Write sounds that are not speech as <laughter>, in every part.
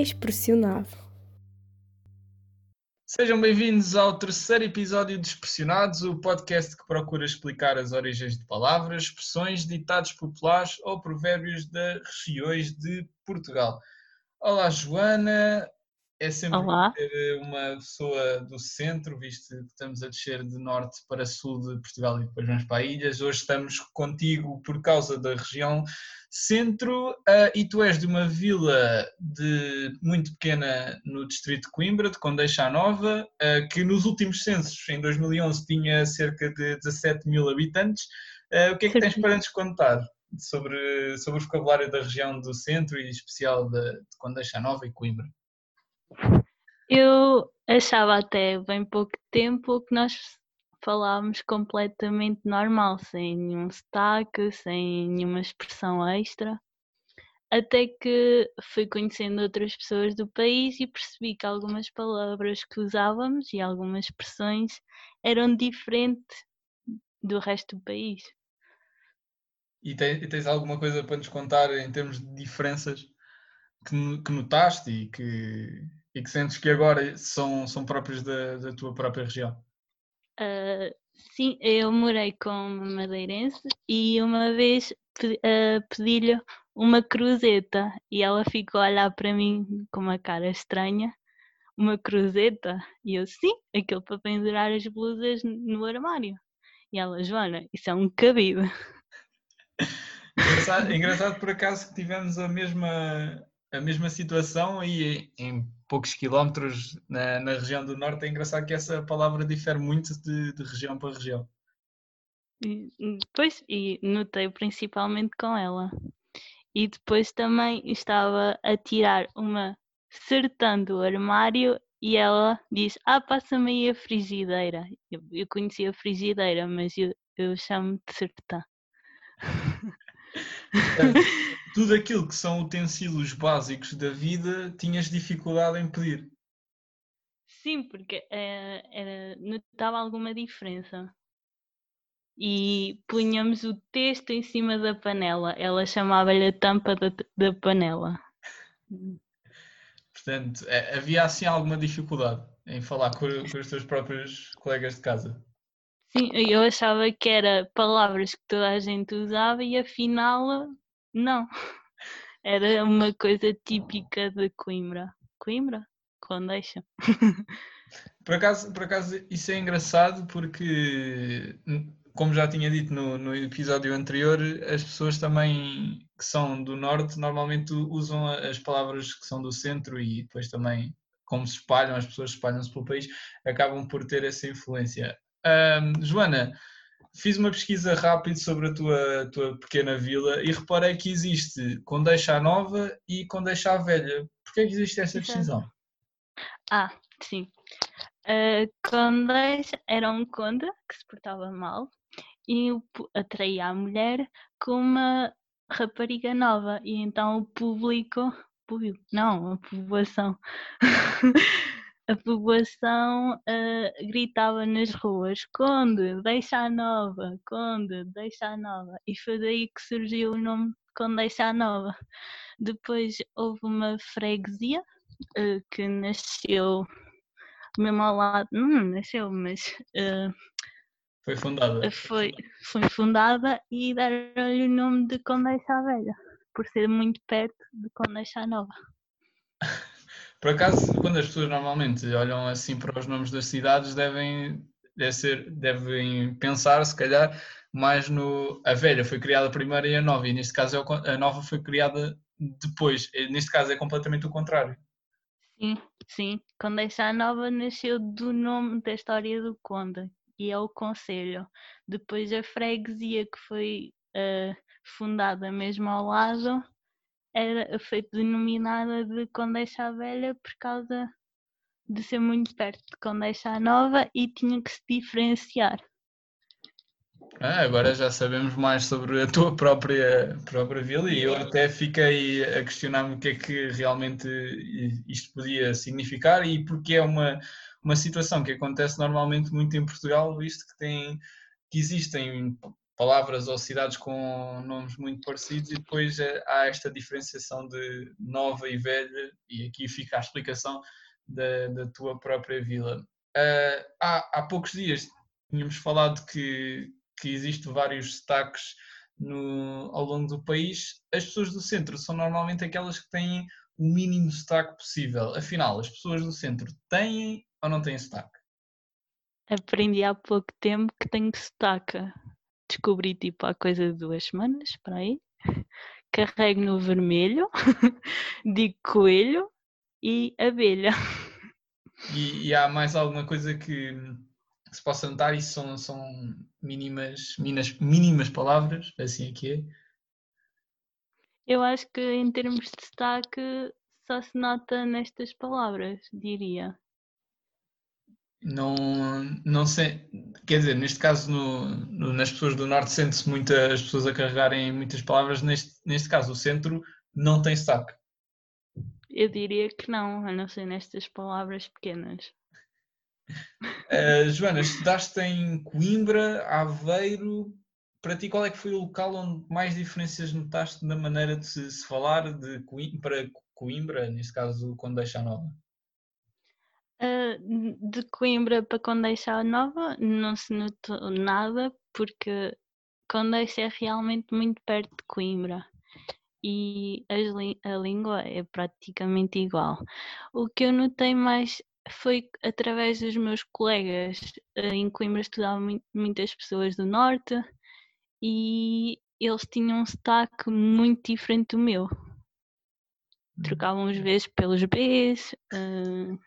Expressionado. Sejam bem-vindos ao terceiro episódio de Expressionados, o podcast que procura explicar as origens de palavras, expressões, ditados populares ou provérbios das regiões de Portugal. Olá, Joana. É sempre Olá. ter uma pessoa do centro, visto que estamos a descer de norte para sul de Portugal e depois vamos para ilhas. Hoje estamos contigo por causa da região centro uh, e tu és de uma vila de, muito pequena no distrito de Coimbra, de Condeixa Nova, uh, que nos últimos censos, em 2011, tinha cerca de 17 mil habitantes. Uh, o que é que tens para nos contar sobre, sobre o vocabulário da região do centro e em especial de, de Condeixa Nova e Coimbra? Eu achava até bem pouco tempo que nós falávamos completamente normal, sem nenhum sotaque, sem nenhuma expressão extra. Até que fui conhecendo outras pessoas do país e percebi que algumas palavras que usávamos e algumas expressões eram diferentes do resto do país. E tens, tens alguma coisa para nos contar em termos de diferenças que, que notaste e que, e que sentes que agora são, são próprios da, da tua própria região? Uh, sim, eu morei com uma madeirense e uma vez uh, pedi-lhe uma cruzeta e ela ficou a olhar para mim com uma cara estranha. Uma cruzeta? E eu, sim, aquilo para pendurar as blusas no armário. E ela, Joana, isso é um cabido. Engraçado, <laughs> engraçado por acaso que tivemos a mesma, a mesma situação e em poucos quilómetros na, na, região do norte. É engraçado que essa palavra difere muito de, de região para região. Pois, e notei principalmente com ela. E depois também estava a tirar uma sertã do armário e ela disse: Ah, passa-me aí a frigideira. Eu, eu conhecia a frigideira, mas eu, eu chamo de sertã. <laughs> tudo aquilo que são utensílios básicos da vida tinhas dificuldade em pedir. Sim, porque uh, era, notava alguma diferença. E punhamos o texto em cima da panela. Ela chamava-lhe a tampa da, da panela. Portanto, é, havia assim alguma dificuldade em falar com, com os teus próprios colegas de casa? Sim, eu achava que era palavras que toda a gente usava e afinal não. <laughs> Era uma coisa típica de Coimbra. Coimbra? Condeixa. <laughs> Por acaso, por acaso isso é engraçado porque, como já tinha dito no, no episódio anterior, as pessoas também que são do norte normalmente usam as palavras que são do centro e depois também, como se espalham, as pessoas espalham-se pelo país, acabam por ter essa influência. Um, Joana, fiz uma pesquisa rápida sobre a tua, tua pequena vila e reparei que existe Condeixa Nova e Condeixa Velha. Porquê é que existe essa decisão? Ah, sim. Uh, Condeixa era um conde que se portava mal e atraía a mulher com uma rapariga nova e então o público, não, a população <laughs> a população uh, gritava nas ruas: Conde, deixa a nova, Conde, deixa a nova. E foi daí que surgiu o nome Conde Deixa a Nova. Depois houve uma freguesia uh, que nasceu mesmo ao lado, não nasceu, mas. Uh, foi fundada. Foi, foi fundada e deram-lhe o nome de Condeixa Velha, por ser muito perto de Condeixa Nova. <laughs> Por acaso, quando as pessoas normalmente olham assim para os nomes das cidades, devem, deve ser, devem pensar, se calhar, mais no. A velha foi criada primeiro e a nova, e neste caso é a nova foi criada depois. Neste caso é completamente o contrário. Sim, sim. Condeixa Nova nasceu do nome da história do Conde, e é o Conselho. Depois a freguesia que foi uh, fundada mesmo ao lado era, foi denominada de Condeixa Velha por causa de ser muito perto de Condeixa Nova e tinha que se diferenciar. Ah, agora já sabemos mais sobre a tua própria, própria vila e eu até fiquei a questionar-me o que é que realmente isto podia significar e porque é uma, uma situação que acontece normalmente muito em Portugal, visto que, tem, que existem palavras ou cidades com nomes muito parecidos e depois eh, há esta diferenciação de nova e velha e aqui fica a explicação da, da tua própria vila. Uh, há, há poucos dias tínhamos falado que, que existem vários destaques no, ao longo do país. As pessoas do centro são normalmente aquelas que têm o mínimo sotaque possível. Afinal, as pessoas do centro têm ou não têm sotaque? Aprendi há pouco tempo que tenho sotaque. Descobri tipo há coisa de duas semanas, para aí. Carrego no vermelho, <laughs> digo coelho e abelha. E, e há mais alguma coisa que, se possa notar? Isso são, são mínimas, mínimas, mínimas palavras, assim é que é. Eu acho que em termos de destaque só se nota nestas palavras, diria. Não, não sei, quer dizer, neste caso no, no, nas pessoas do norte sente-se muitas pessoas a carregarem muitas palavras, neste, neste caso o centro não tem destaque. Eu diria que não, a não ser nestas palavras pequenas. Uh, <laughs> Joana, estudaste em Coimbra, Aveiro. Para ti, qual é que foi o local onde mais diferenças notaste na maneira de se, se falar de Coimbra, para Coimbra, neste caso Condeixa Nova? Uh, de Coimbra para Condeixa Nova não se notou nada porque Condeixa é realmente muito perto de Coimbra e a língua é praticamente igual. O que eu notei mais foi através dos meus colegas. Eh, em Coimbra estudavam muitas pessoas do Norte e eles tinham um sotaque muito diferente do meu. Trocavam os Vs pelos Bs, uh,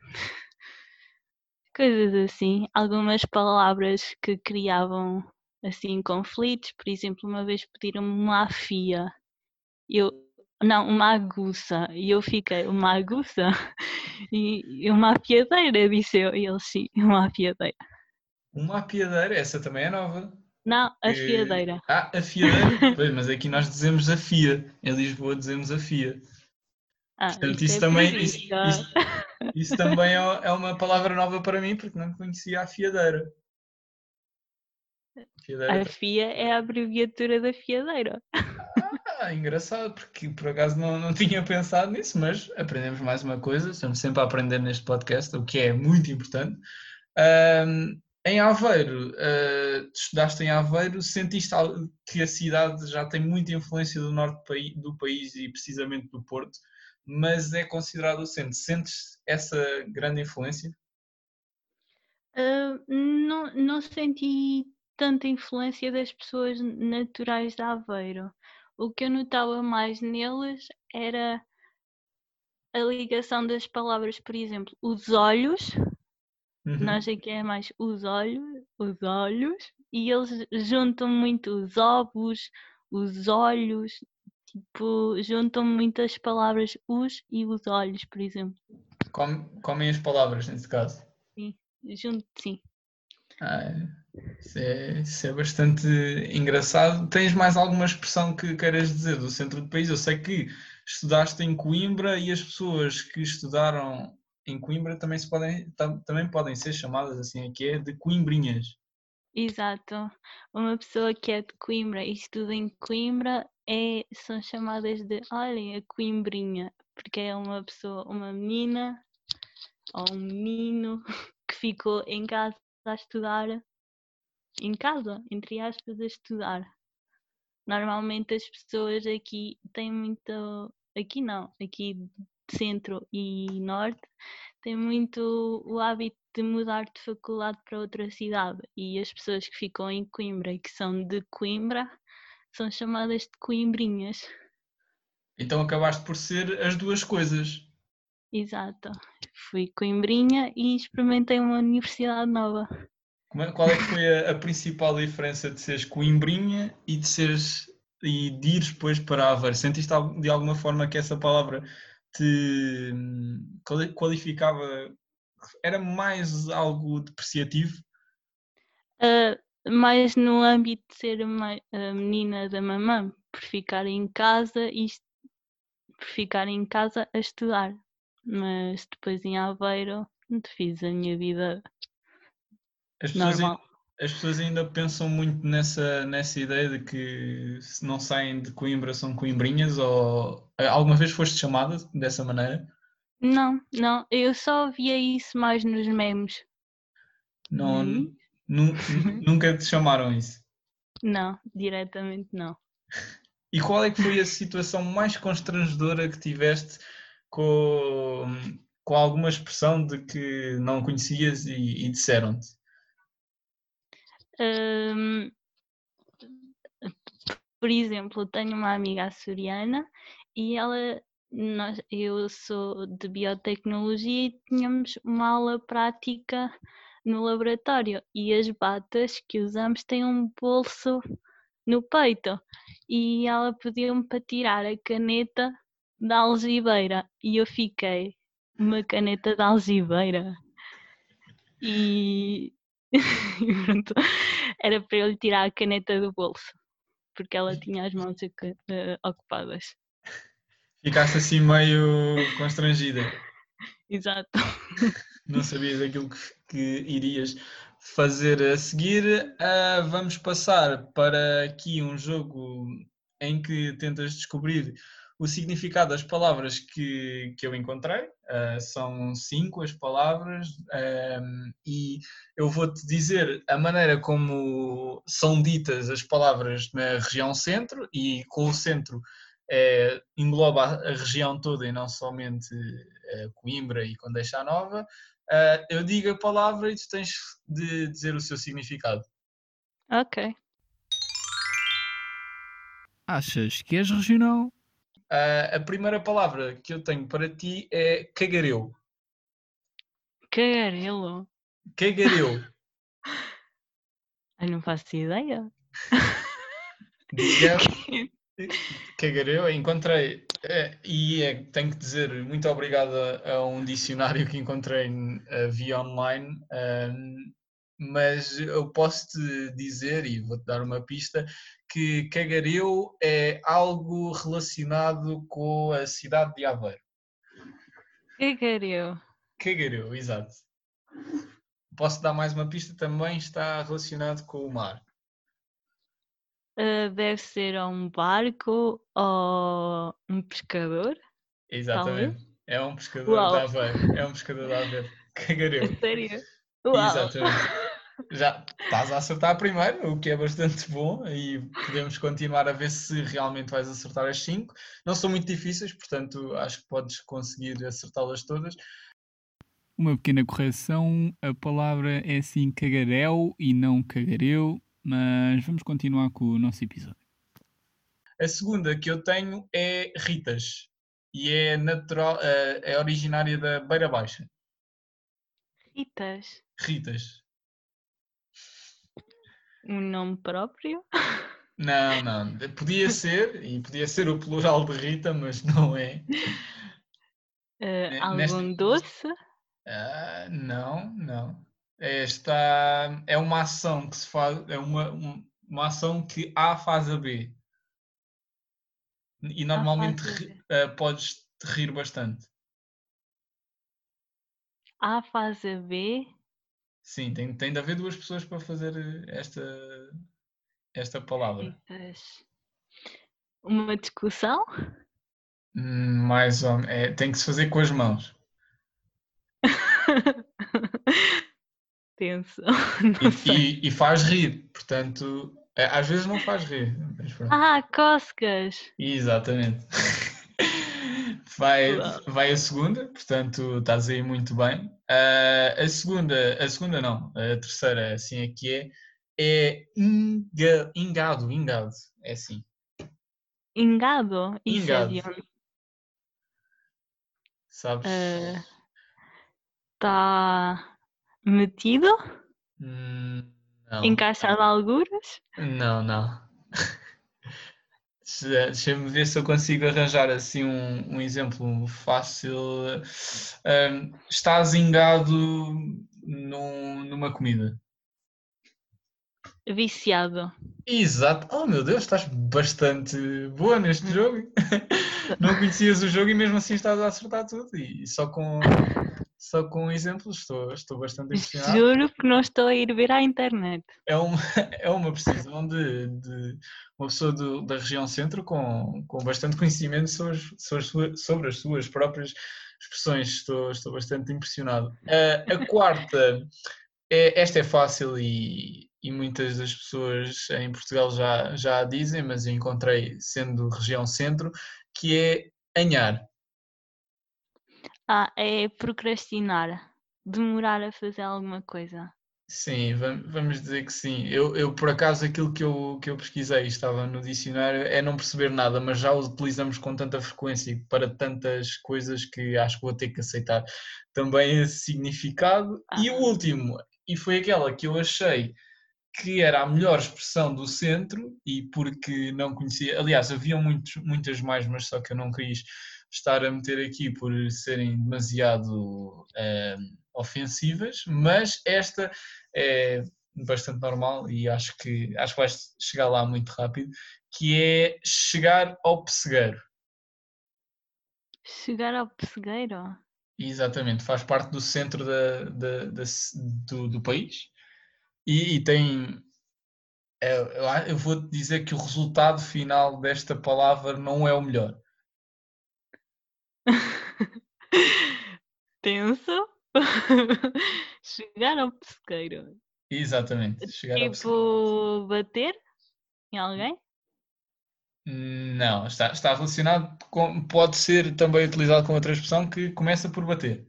coisas assim. Algumas palavras que criavam assim conflitos, por exemplo, uma vez pediram-me uma afia eu, não, uma aguça. E eu fiquei, uma aguça? <laughs> E, e uma apiadeira, disse eu. E ele, sim, uma apiadeira. Uma apiadeira? Essa também é nova. Não, a fiadeira. Ah, a fiadeira? pois, mas aqui nós dizemos a fia. Em Lisboa dizemos a fia. <laughs> Ah, Portanto, isso, isso é também, isso, isso, isso, também é, é uma palavra nova para mim, porque não conhecia a fiadeira. fiadeira. A FIA é a abreviatura da fiadeira. Ah, engraçado, porque por acaso não, não tinha pensado nisso, mas aprendemos mais uma coisa, estamos sempre a aprender neste podcast, o que é muito importante. Um, em Aveiro, uh, estudaste em Aveiro, sentiste que a cidade já tem muita influência do norte do país e precisamente do Porto, mas é considerado o centro. Sentes essa grande influência? Uh, não, não senti tanta influência das pessoas naturais de Aveiro o que eu notava mais neles era a ligação das palavras, por exemplo, os olhos, uhum. nós aqui é mais os olhos, os olhos, e eles juntam muito os ovos, os olhos, tipo, juntam muitas palavras os e os olhos, por exemplo. Come, comem as palavras nesse caso? Sim, junto, sim. Ah, isso é, isso é bastante engraçado. Tens mais alguma expressão que queiras dizer do centro do país? Eu sei que estudaste em Coimbra e as pessoas que estudaram em Coimbra também, se podem, também podem ser chamadas assim aqui é de Coimbrinhas. Exato. Uma pessoa que é de Coimbra e estuda em Coimbra é, são chamadas de, olhem, a Coimbrinha, porque é uma pessoa, uma menina ou um menino <laughs> que ficou em casa a estudar em casa, entre aspas, a estudar. Normalmente as pessoas aqui têm muito. Aqui não, aqui centro e norte têm muito o hábito de mudar de faculdade para outra cidade e as pessoas que ficam em Coimbra e que são de Coimbra são chamadas de coimbrinhas. Então acabaste por ser as duas coisas. Exato. Fui coimbrinha e experimentei uma universidade nova. É, qual é que foi a, a, principal diferença de seres coimbrinha e de seres e de ires depois para Aveiro? Sentiste de alguma forma que essa palavra te qualificava? Era mais algo depreciativo? Uh, mais no âmbito de ser uma a menina da mamã, por ficar em casa e por ficar em casa a estudar. Mas depois em Aveiro fiz a minha vida as pessoas, em, as pessoas ainda pensam muito nessa, nessa ideia de que se não saem de Coimbra são coimbrinhas ou alguma vez foste chamada dessa maneira? Não, não, eu só via isso mais nos memes. Não, hum? <laughs> nunca te chamaram isso? Não, diretamente não. E qual é que foi a situação mais constrangedora que tiveste com, com alguma expressão de que não conhecias e, e disseram-te? Um, por exemplo, tenho uma amiga açoriana e ela, nós, eu sou de biotecnologia e tínhamos uma aula prática no laboratório e as batas que usamos têm um bolso no peito e ela pediu-me para tirar a caneta da algibeira e eu fiquei uma caneta da algibeira e <laughs> pronto, era para eu lhe tirar a caneta do bolso porque ela tinha as mãos uh, ocupadas. Ficaste assim meio constrangida. Exato. <laughs> Não sabias aquilo que, que irias fazer a seguir. Uh, vamos passar para aqui um jogo em que tentas descobrir o significado das palavras que, que eu encontrei. Uh, são cinco as palavras um, e eu vou-te dizer a maneira como são ditas as palavras na região centro e com o centro é, engloba a região toda e não somente Coimbra e Condeixa Nova. Uh, eu digo a palavra e tu tens de dizer o seu significado. Ok. Achas que és regional? Uh, a primeira palavra que eu tenho para ti é cagareu. Cagarelo? Cagareu. <laughs> Eu não faço ideia. Diga. <laughs> Cagareu, encontrei é, e é, tenho que dizer muito obrigado a, a um dicionário que encontrei uh, via online, mas eu posso te dizer, e vou-te dar uma pista, que Cagareu é algo relacionado com a cidade de Aveiro. Cagareu. Cagareu, exato. Posso dar mais uma pista? Também está relacionado com o mar. Uh, deve ser um barco ou um pescador. Exatamente. Talvez? É um pescador Uau. da Aveiro. É um pescador da Aveiro. Cagareu. Sério? Uau. Exatamente. Já estás a acertar primeiro, o que é bastante bom, e podemos continuar a ver se realmente vais acertar as 5. Não são muito difíceis, portanto acho que podes conseguir acertá-las todas. Uma pequena correção, a palavra é sim cagarel e não cagareu. Mas vamos continuar com o nosso episódio. A segunda que eu tenho é Ritas e é natural, eh, é originária da Beira Baixa. Ritas. Ritas. Um nome próprio? <laughs> Não, não. Podia ser, e podia ser o plural de Rita, mas não é. Uh, algum Nesta... doce? Uh, não, não. Esta é uma ação que se faz, é uma, uma ação que A faz a B. E normalmente uh, podes te rir bastante. A faz a B. Sim, tem, tem de haver duas pessoas para fazer esta, esta palavra. Uma discussão? Hum, mais ou menos. É, tem que se fazer com as mãos. Tenso. <laughs> E, e, e, faz rir, portanto, é, às vezes não faz rir. Ah, cócegas! Exatamente. <laughs> Vai, vai a segunda, portanto estás aí muito bem. Uh, a segunda, a segunda não, a terceira, assim aqui é, é inga, ingado, ingado, é assim. Ingado? É ingado. É Sabes? Está uh, Metido? Hum, não. Encaixado a algures? Não, não. <laughs> Deixa-me ver se eu consigo arranjar assim um, um exemplo fácil. Um, está zingado num, numa comida. Viciado. Exato. Oh meu Deus, estás bastante boa neste jogo. <laughs> Não conhecias o jogo e mesmo assim estás a acertar tudo. E só com <laughs> só com exemplos, estou, estou bastante <laughs> impressionado. Juro que não estou a ir ver à internet. É uma, <laughs> é uma precisão de, de uma pessoa do, da região centro com, com bastante conhecimento sobre, sobre, sobre as suas próprias expressões. Estou, estou bastante impressionado. A, a <laughs> quarta, é, esta é fácil e, e muitas das pessoas em Portugal já, já a dizem, mas eu encontrei sendo região centro, que é anhar. Ah, é procrastinar. Demorar a fazer alguma coisa. Sim, vamos dizer que sim. Eu, eu por acaso, aquilo que eu, que eu pesquisei estava no dicionário é não perceber nada, mas já o utilizamos com tanta frequência para tantas coisas que acho que vou ter que aceitar também esse significado. Ah. E o último, e foi aquela que eu achei que era a melhor expressão do centro e porque não conhecia, aliás, havia muitos, muitas mais, mas só que eu não quis estar a meter aqui por serem demasiado uh, ofensivas, mas esta é bastante normal e acho que acho que vais chegar lá muito rápido, que é chegar ao pessegueiro. Chegar ao pessegueiro? Exatamente, faz parte do centro da, da, da do, do país e, e tem. É, eu vou dizer que o resultado final desta palavra não é o melhor. <laughs> Tenso. <laughs> chegar ao pesqueiro. Exatamente. Chegar tipo, bater em alguém? Não, está, está relacionado com. Pode ser também utilizado com outra expressão que começa por bater.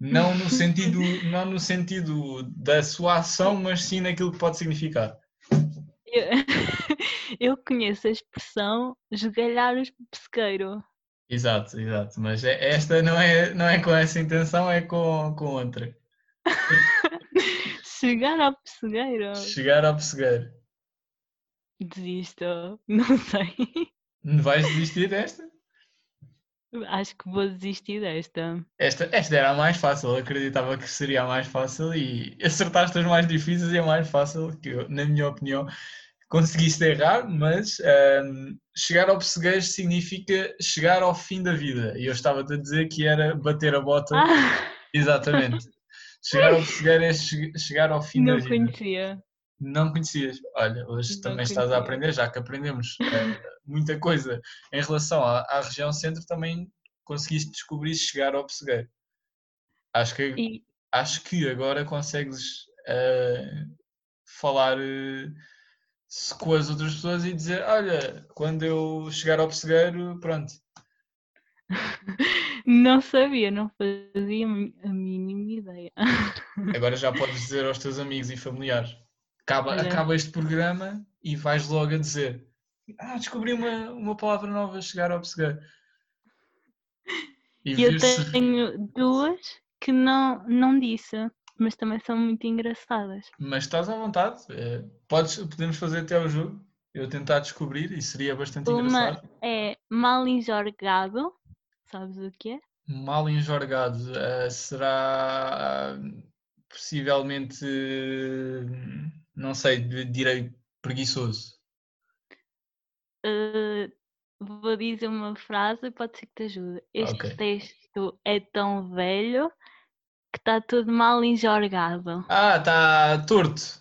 Não no sentido, <laughs> não no sentido da sua ação, mas sim naquilo que pode significar. Eu, eu conheço a expressão esgalhar o pesqueiro. Exato, exato. Mas é, esta não é, não é com essa intenção, é com, com outra. <laughs> Chegar ao pessegueiro. Chegar ao pessegueiro. Desisto, <laughs> não sei. Vais desistir desta? Acho que vou desistir desta. Esta, esta era a mais fácil, eu acreditava que seria a mais fácil e acertaste as mais difíceis e a mais fácil, que eu, na minha opinião conseguiste errar, mas um, chegar ao pessegueiro significa chegar ao fim da vida. E eu estava-te a dizer que era bater a bota. Ah. Exatamente. Chegar ao pessegueiro é chegar ao fim Não da vida. Não conhecia. Não conhecias. Olha, hoje Não também conhecia. estás a aprender, já que aprendemos uh, muita coisa em relação à, à, região centro, também conseguiste descobrir chegar ao pessegueiro. Acho que, e... acho que agora consegues uh, falar uh, com as outras pessoas e dizer: Olha, quando eu chegar ao pessegueiro, pronto. <laughs> Não sabia, não fazia a mínima ideia. <laughs> Agora já podes dizer aos teus amigos e familiares Acaba, acaba este programa e vais logo a dizer ah, descobri uma, uma palavra nova chegar ao pessegueiro. E eu tenho duas que não, não disse, mas também são muito engraçadas. Mas estás à vontade, é, podes, podemos fazer até o jogo, eu tentar descobrir e seria bastante uma engraçado. É mal enjorgado, sabes o que é? Mal enjorgado uh, será possivelmente não sei, direi preguiçoso. Uh, vou dizer uma frase, pode ser que te ajude. Este okay. texto é tão velho que está tudo mal enjorgado. Ah, está torto.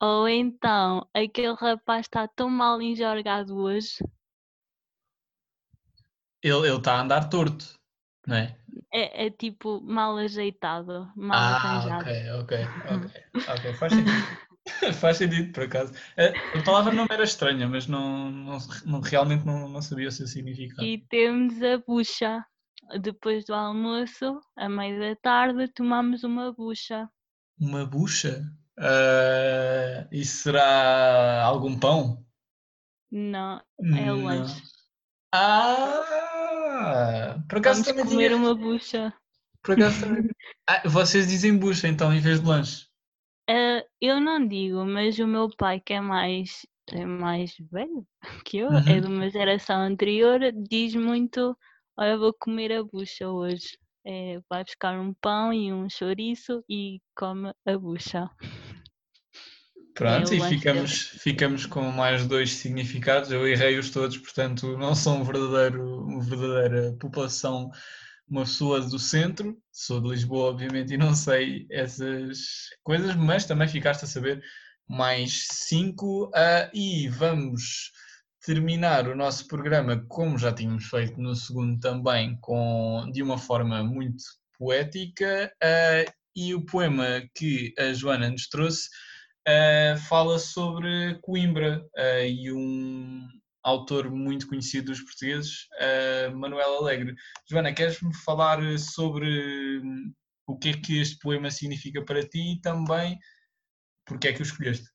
Ou então, aquele rapaz está tão mal enjorgado hoje. Ele está a andar torto, não é? É, é tipo mal ajeitado, mal ah, arranjado. ok, ok, ok. <laughs> ok, faz sentido. <laughs> faz sentido, por acaso. A palavra não era estranha, mas não, não, não realmente não, não sabia o seu significado. E temos a bucha. Depois do almoço, à meia da tarde, tomamos uma bucha. Uma bucha? Uh, isso será algum pão? Não, é não. lanche. Ah! Por acaso Vamos também comer tinha... uma bucha. Por acaso também... <laughs> ah, vocês dizem bucha então, em vez de lanche? Uh, eu não digo, mas o meu pai, que é mais, é mais velho que eu, é uhum. é de uma geração anterior, diz muito: Olha, vou comer a bucha hoje. É, vai buscar um pão e um chouriço e come a bucha. <laughs> Pronto, e ficamos, ficamos com mais dois significados. Eu errei-os todos, portanto, não são um verdadeiro, uma verdadeira população uma pessoa do centro, sou de Lisboa, obviamente, e não sei essas coisas, mas também ficaste a saber mais cinco. Uh, e vamos terminar o nosso programa, como já tínhamos feito no segundo também, com, de uma forma muito poética. Uh, e o poema que a Joana nos trouxe uh, fala sobre Coimbra e um autor muito conhecido dos portugueses, Manuel Alegre. Joana, queres-me falar sobre hum, o que é que este poema significa para ti e também porque é que o escolheste?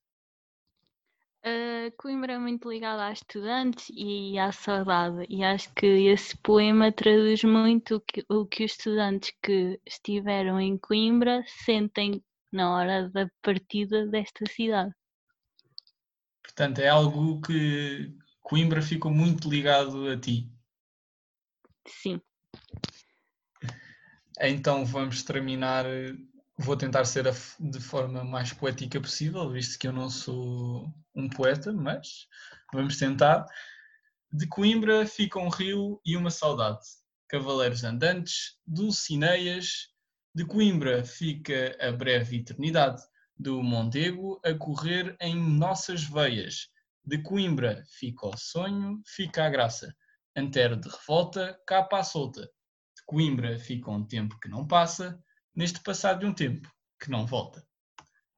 Coimbra é muito ligado a estudantes e à saudade, e acho que esse poema traduz muito o que, o que os estudantes que estiveram em Coimbra sentem na hora da partida desta cidade. Portanto, é algo que Coimbra ficou muito ligado a ti. Sim. Então vamos terminar vou tentar ser de forma mais poética possível, visto que eu não sou um poeta, mas vamos tentar. De Coimbra fica um rio e uma saudade, cavaleiros andantes, dulcineias. De Coimbra fica a breve eternidade, do Montego a correr em nossas veias. De Coimbra fica o sonho, fica a graça, antero de revolta, capa à solta. De Coimbra fica um tempo que não passa, neste passado de um tempo que não volta.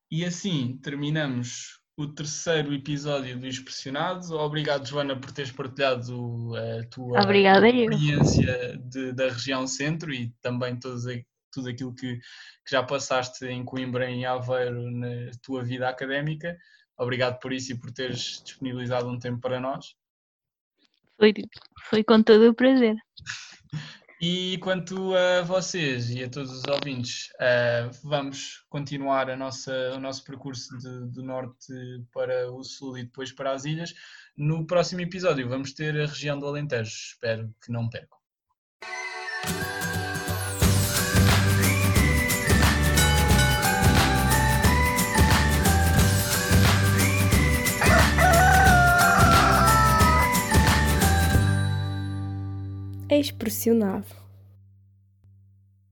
E assim terminamos o terceiro episódio do Expressionados. Obrigado, Joana, por teres partilhado a tua Obrigada experiência de, da região centro e também todos, tudo aquilo que, que, já passaste em Coimbra e em Aveiro na tua vida académica. Obrigado por isso e por teres disponibilizado um tempo para nós. Foi, foi com todo o prazer. <laughs> E quanto a vocês e a todos os ouvintes, uh, vamos continuar a nossa, o nosso percurso de, do norte para o sul e depois para as ilhas. No próximo episódio vamos ter a região do Alentejo. Espero que não percam. Expressionado